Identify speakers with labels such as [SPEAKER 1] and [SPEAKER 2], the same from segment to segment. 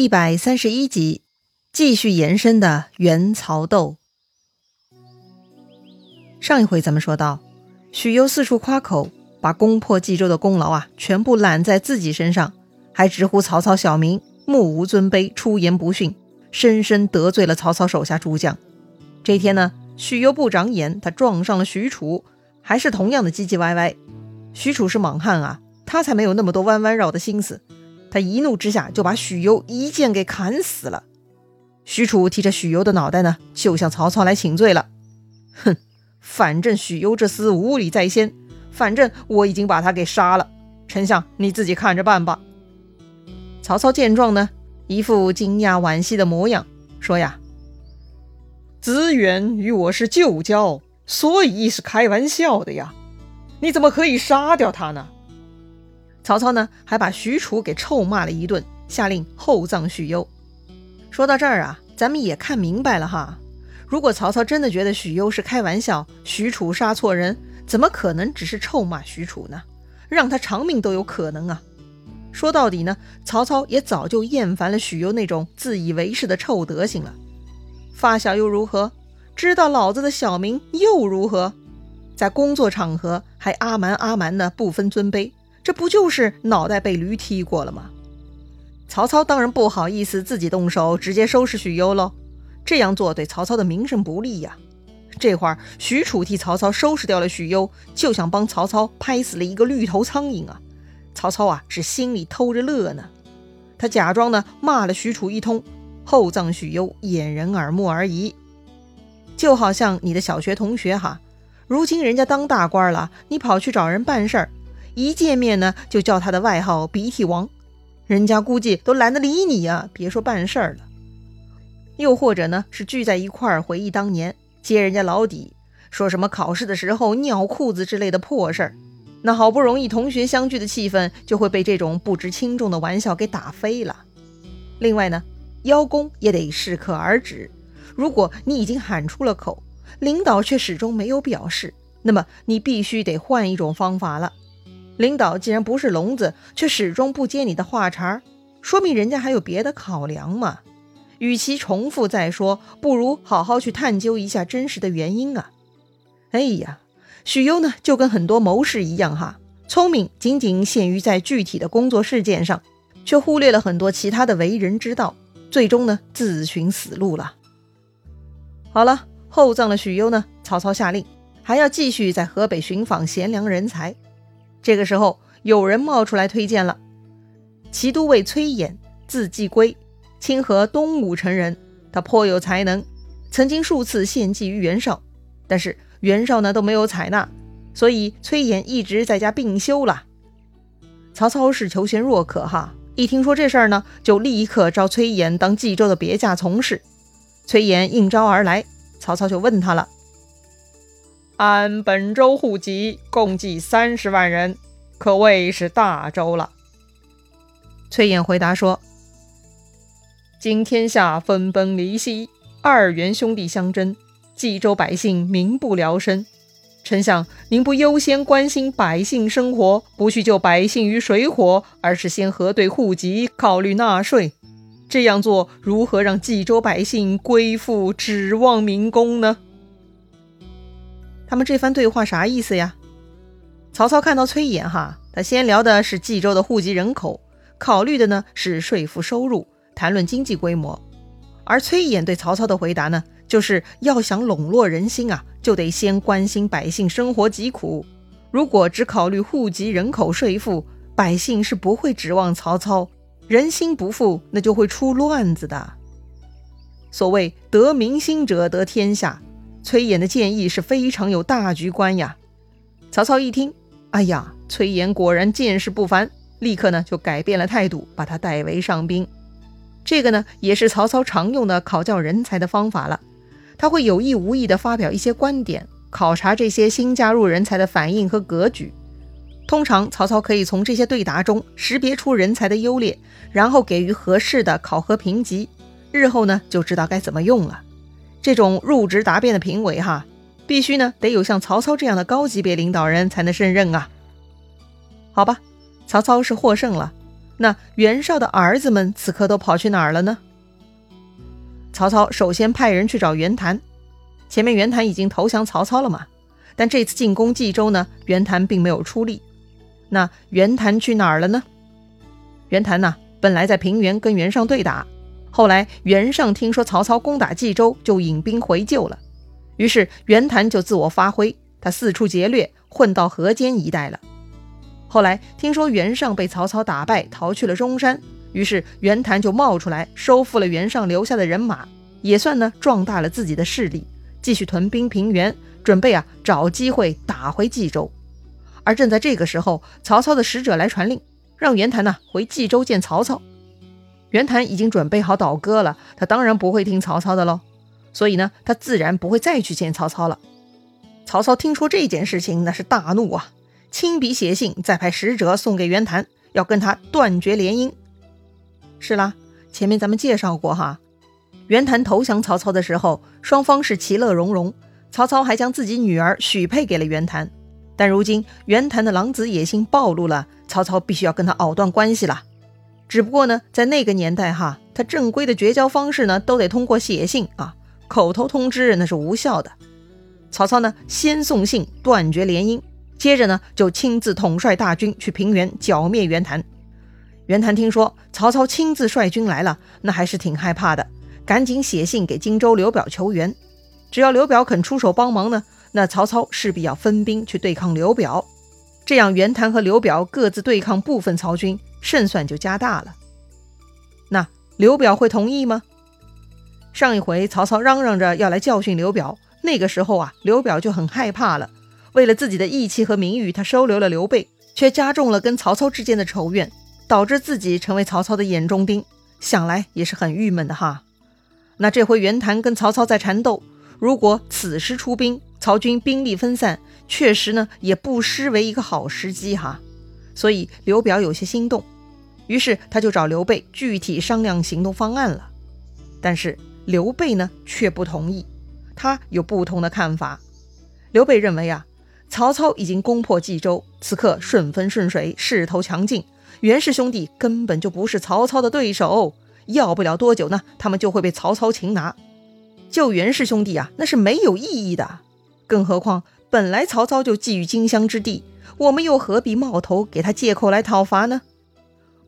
[SPEAKER 1] 一百三十一集，继续延伸的元曹斗。上一回咱们说到，许攸四处夸口，把攻破冀州的功劳啊，全部揽在自己身上，还直呼曹操小名，目无尊卑，出言不逊，深深得罪了曹操手下诸将。这天呢，许攸不长眼，他撞上了许褚，还是同样的唧唧歪歪。许褚是莽汉啊，他才没有那么多弯弯绕的心思。他一怒之下就把许攸一剑给砍死了。许褚提着许攸的脑袋呢，就向曹操来请罪了。哼，反正许攸这厮无礼在先，反正我已经把他给杀了。丞相，你自己看着办吧。曹操见状呢，一副惊讶惋惜的模样，说呀：“子远与我是旧交，所以是开玩笑的呀。你怎么可以杀掉他呢？”曹操呢，还把许褚给臭骂了一顿，下令厚葬许攸。说到这儿啊，咱们也看明白了哈。如果曹操真的觉得许攸是开玩笑，许褚杀错人，怎么可能只是臭骂许褚呢？让他偿命都有可能啊。说到底呢，曹操也早就厌烦了许攸那种自以为是的臭德行了。发小又如何？知道老子的小名又如何？在工作场合还阿蛮阿蛮的，不分尊卑。这不就是脑袋被驴踢过了吗？曹操当然不好意思自己动手直接收拾许攸喽，这样做对曹操的名声不利呀。这会儿许褚替曹操收拾掉了许攸，就想帮曹操拍死了一个绿头苍蝇啊！曹操啊是心里偷着乐呢，他假装呢骂了许褚一通，厚葬许攸，掩人耳目而已。就好像你的小学同学哈，如今人家当大官了，你跑去找人办事儿。一见面呢，就叫他的外号“鼻涕王”，人家估计都懒得理你呀，别说办事儿了。又或者呢，是聚在一块儿回忆当年，揭人家老底，说什么考试的时候尿裤子之类的破事儿，那好不容易同学相聚的气氛就会被这种不知轻重的玩笑给打飞了。另外呢，邀功也得适可而止。如果你已经喊出了口，领导却始终没有表示，那么你必须得换一种方法了。领导既然不是聋子，却始终不接你的话茬，说明人家还有别的考量嘛。与其重复再说，不如好好去探究一下真实的原因啊。哎呀，许攸呢，就跟很多谋士一样哈，聪明仅仅限于在具体的工作事件上，却忽略了很多其他的为人之道，最终呢，自寻死路了。好了，厚葬了许攸呢，曹操下令还要继续在河北寻访贤良人才。这个时候，有人冒出来推荐了，骑都尉崔琰，字季归，清河东武城人，他颇有才能，曾经数次献计于袁绍，但是袁绍呢都没有采纳，所以崔琰一直在家病休了。曹操是求贤若渴哈，一听说这事儿呢，就立刻招崔琰当冀州的别驾从事。崔琰应招而来，曹操就问他了。按本州户籍，共计三十万人，可谓是大州了。崔琰回答说：“今天下分崩离析，二袁兄弟相争，冀州百姓民不聊生。丞相，您不优先关心百姓生活，不去救百姓于水火，而是先核对户籍，考虑纳税，这样做如何让冀州百姓归附，指望民工呢？”他们这番对话啥意思呀？曹操看到崔琰哈，他先聊的是冀州的户籍人口，考虑的呢是税赋收入，谈论经济规模。而崔琰对曹操的回答呢，就是要想笼络人心啊，就得先关心百姓生活疾苦。如果只考虑户籍人口税赋，百姓是不会指望曹操。人心不复，那就会出乱子的。所谓得民心者得天下。崔琰的建议是非常有大局观呀。曹操一听，哎呀，崔琰果然见识不凡，立刻呢就改变了态度，把他带为上宾。这个呢也是曹操常用的考教人才的方法了。他会有意无意地发表一些观点，考察这些新加入人才的反应和格局。通常曹操可以从这些对答中识别出人才的优劣，然后给予合适的考核评级，日后呢就知道该怎么用了。这种入职答辩的评委哈，必须呢得有像曹操这样的高级别领导人才能胜任啊。好吧，曹操是获胜了，那袁绍的儿子们此刻都跑去哪儿了呢？曹操首先派人去找袁谭，前面袁谭已经投降曹操了嘛，但这次进攻冀州呢，袁谭并没有出力。那袁谭去哪儿了呢？袁谭呢，本来在平原跟袁尚对打，后来袁尚听说曹操攻打冀州，就引兵回救了。于是袁谭就自我发挥，他四处劫掠，混到河间一带了。后来听说袁尚被曹操打败，逃去了中山，于是袁谭就冒出来，收复了袁尚留下的人马，也算呢壮大了自己的势力，继续屯兵平原，准备啊找机会打回冀州。而正在这个时候，曹操的使者来传令，让袁谭呢回冀州见曹操。袁谭已经准备好倒戈了，他当然不会听曹操的喽，所以呢，他自然不会再去见曹操了。曹操听说这件事情，那是大怒啊。亲笔写信，再派使者送给袁谭，要跟他断绝联姻。是啦，前面咱们介绍过哈，袁谭投降曹操的时候，双方是其乐融融，曹操还将自己女儿许配给了袁谭。但如今袁谭的狼子野心暴露了，曹操必须要跟他藕断关系了。只不过呢，在那个年代哈，他正规的绝交方式呢，都得通过写信啊，口头通知那是无效的。曹操呢，先送信断绝联姻。接着呢，就亲自统帅大军去平原剿灭袁谭。袁谭听说曹操亲自率军来了，那还是挺害怕的，赶紧写信给荆州刘表求援。只要刘表肯出手帮忙呢，那曹操势必要分兵去对抗刘表。这样袁谭和刘表各自对抗部分曹军，胜算就加大了。那刘表会同意吗？上一回曹操嚷嚷着要来教训刘表，那个时候啊，刘表就很害怕了。为了自己的义气和名誉，他收留了刘备，却加重了跟曹操之间的仇怨，导致自己成为曹操的眼中钉。想来也是很郁闷的哈。那这回袁谭跟曹操在缠斗，如果此时出兵，曹军兵力分散，确实呢也不失为一个好时机哈。所以刘表有些心动，于是他就找刘备具体商量行动方案了。但是刘备呢却不同意，他有不同的看法。刘备认为啊。曹操已经攻破冀州，此刻顺风顺水，势头强劲。袁氏兄弟根本就不是曹操的对手，要不了多久呢，他们就会被曹操擒拿。救袁氏兄弟啊，那是没有意义的。更何况本来曹操就觊觎荆襄之地，我们又何必冒头给他借口来讨伐呢？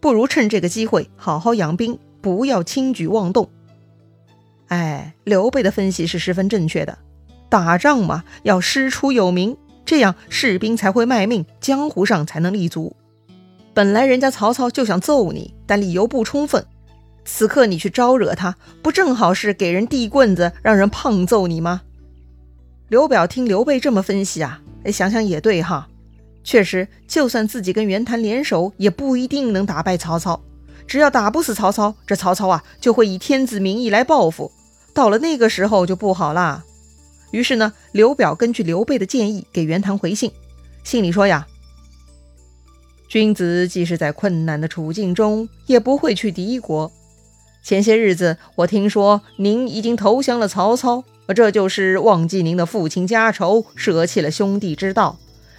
[SPEAKER 1] 不如趁这个机会好好养兵，不要轻举妄动。哎，刘备的分析是十分正确的。打仗嘛，要师出有名。这样士兵才会卖命，江湖上才能立足。本来人家曹操就想揍你，但理由不充分。此刻你去招惹他，不正好是给人递棍子，让人胖揍你吗？刘表听刘备这么分析啊，哎，想想也对哈。确实，就算自己跟袁谭联手，也不一定能打败曹操。只要打不死曹操，这曹操啊就会以天子名义来报复。到了那个时候就不好啦。于是呢，刘表根据刘备的建议给袁谭回信，信里说呀：“君子即使在困难的处境中，也不会去敌国。前些日子我听说您已经投降了曹操，这就是忘记您的父亲家仇，舍弃了兄弟之道，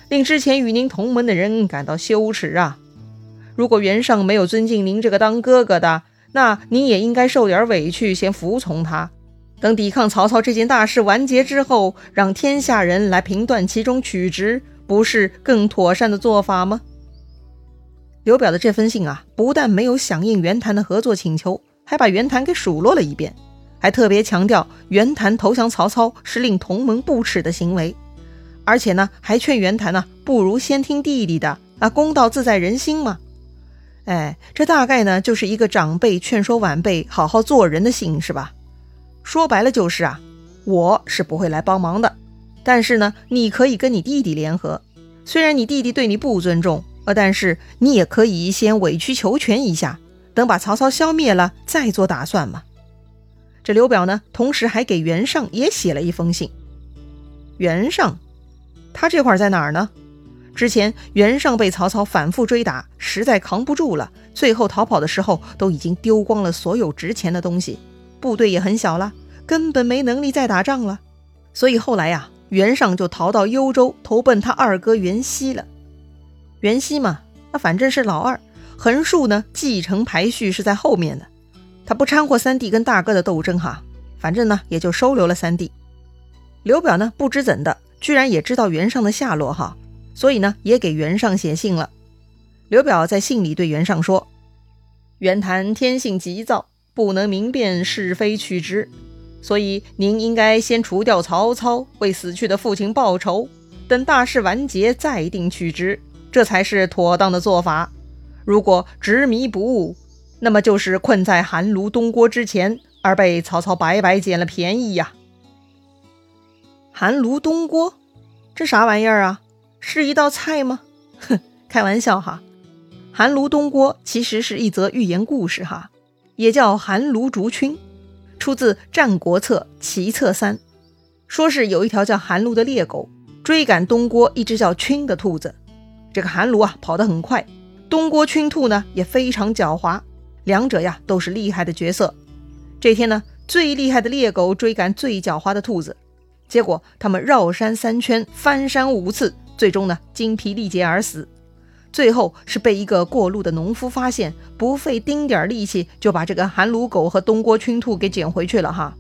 [SPEAKER 1] 令之前与您同门的人感到羞耻啊！如果袁尚没有尊敬您这个当哥哥的，那您也应该受点委屈，先服从他。”等抵抗曹操这件大事完结之后，让天下人来评断其中曲直，不是更妥善的做法吗？刘表的这封信啊，不但没有响应袁谭的合作请求，还把袁谭给数落了一遍，还特别强调袁谭投降曹操是令同盟不耻的行为，而且呢，还劝袁谭呢，不如先听弟弟的啊，公道自在人心嘛。哎，这大概呢，就是一个长辈劝说晚辈好好做人的信，是吧？说白了就是啊，我是不会来帮忙的，但是呢，你可以跟你弟弟联合。虽然你弟弟对你不尊重，呃，但是你也可以先委曲求全一下，等把曹操消灭了再做打算嘛。这刘表呢，同时还给袁尚也写了一封信。袁尚，他这块在哪儿呢？之前袁尚被曹操反复追打，实在扛不住了，最后逃跑的时候都已经丢光了所有值钱的东西。部队也很小了，根本没能力再打仗了，所以后来呀，袁尚就逃到幽州，投奔他二哥袁熙了。袁熙嘛，那反正是老二，横竖呢继承排序是在后面的，他不掺和三弟跟大哥的斗争哈，反正呢也就收留了三弟。刘表呢不知怎的，居然也知道袁尚的下落哈，所以呢也给袁尚写信了。刘表在信里对袁尚说：“袁谭天性急躁，不能明辨是非曲直，所以您应该先除掉曹操，为死去的父亲报仇，等大事完结再定曲直，这才是妥当的做法。”如果执迷不悟，那么就是困在寒炉东郭之前，而被曹操白白捡了便宜呀。寒炉东锅，这啥玩意儿啊？是一道菜吗？哼，开玩笑哈。寒炉东锅其实是一则寓言故事哈，也叫寒炉竹衾，出自《战国策·齐策三》，说是有一条叫寒炉的猎狗追赶东郭一只叫衾的兔子，这个寒炉啊跑得很快。东郭群兔呢也非常狡猾，两者呀都是厉害的角色。这天呢，最厉害的猎狗追赶最狡猾的兔子，结果他们绕山三圈，翻山五次，最终呢精疲力竭而死。最后是被一个过路的农夫发现，不费丁点力气就把这个寒炉狗和东郭群兔给捡回去了哈。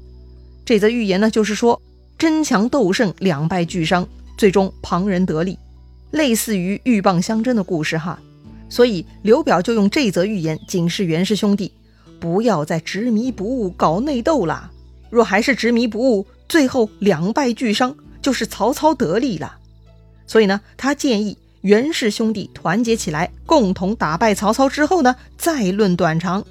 [SPEAKER 1] 这则寓言呢就是说，争强斗胜，两败俱伤，最终旁人得利，类似于鹬蚌相争的故事哈。所以刘表就用这则寓言警示袁氏兄弟，不要再执迷不悟搞内斗了。若还是执迷不悟，最后两败俱伤，就是曹操得利了。所以呢，他建议袁氏兄弟团结起来，共同打败曹操之后呢，再论短长。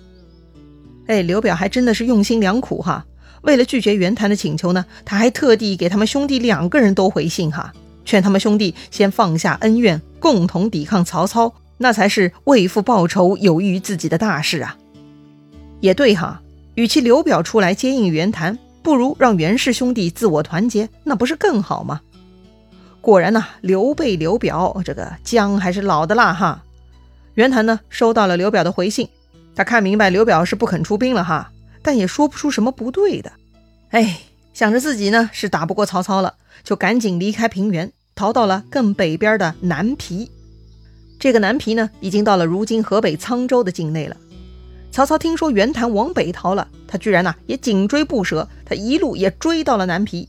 [SPEAKER 1] 哎，刘表还真的是用心良苦哈。为了拒绝袁谭的请求呢，他还特地给他们兄弟两个人都回信哈，劝他们兄弟先放下恩怨，共同抵抗曹操。那才是为父报仇有益于自己的大事啊！也对哈，与其刘表出来接应袁谭，不如让袁氏兄弟自我团结，那不是更好吗？果然呐，刘备、刘表这个姜还是老的辣哈。袁谭呢，收到了刘表的回信，他看明白刘表是不肯出兵了哈，但也说不出什么不对的。哎，想着自己呢是打不过曹操了，就赶紧离开平原，逃到了更北边的南皮。这个南皮呢，已经到了如今河北沧州的境内了。曹操听说袁谭往北逃了，他居然呢也紧追不舍，他一路也追到了南皮。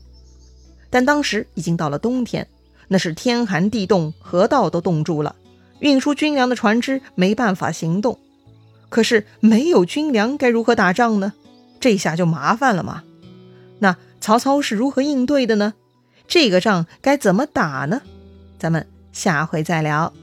[SPEAKER 1] 但当时已经到了冬天，那是天寒地冻，河道都冻住了，运输军粮的船只没办法行动。可是没有军粮，该如何打仗呢？这下就麻烦了嘛。那曹操是如何应对的呢？这个仗该怎么打呢？咱们下回再聊。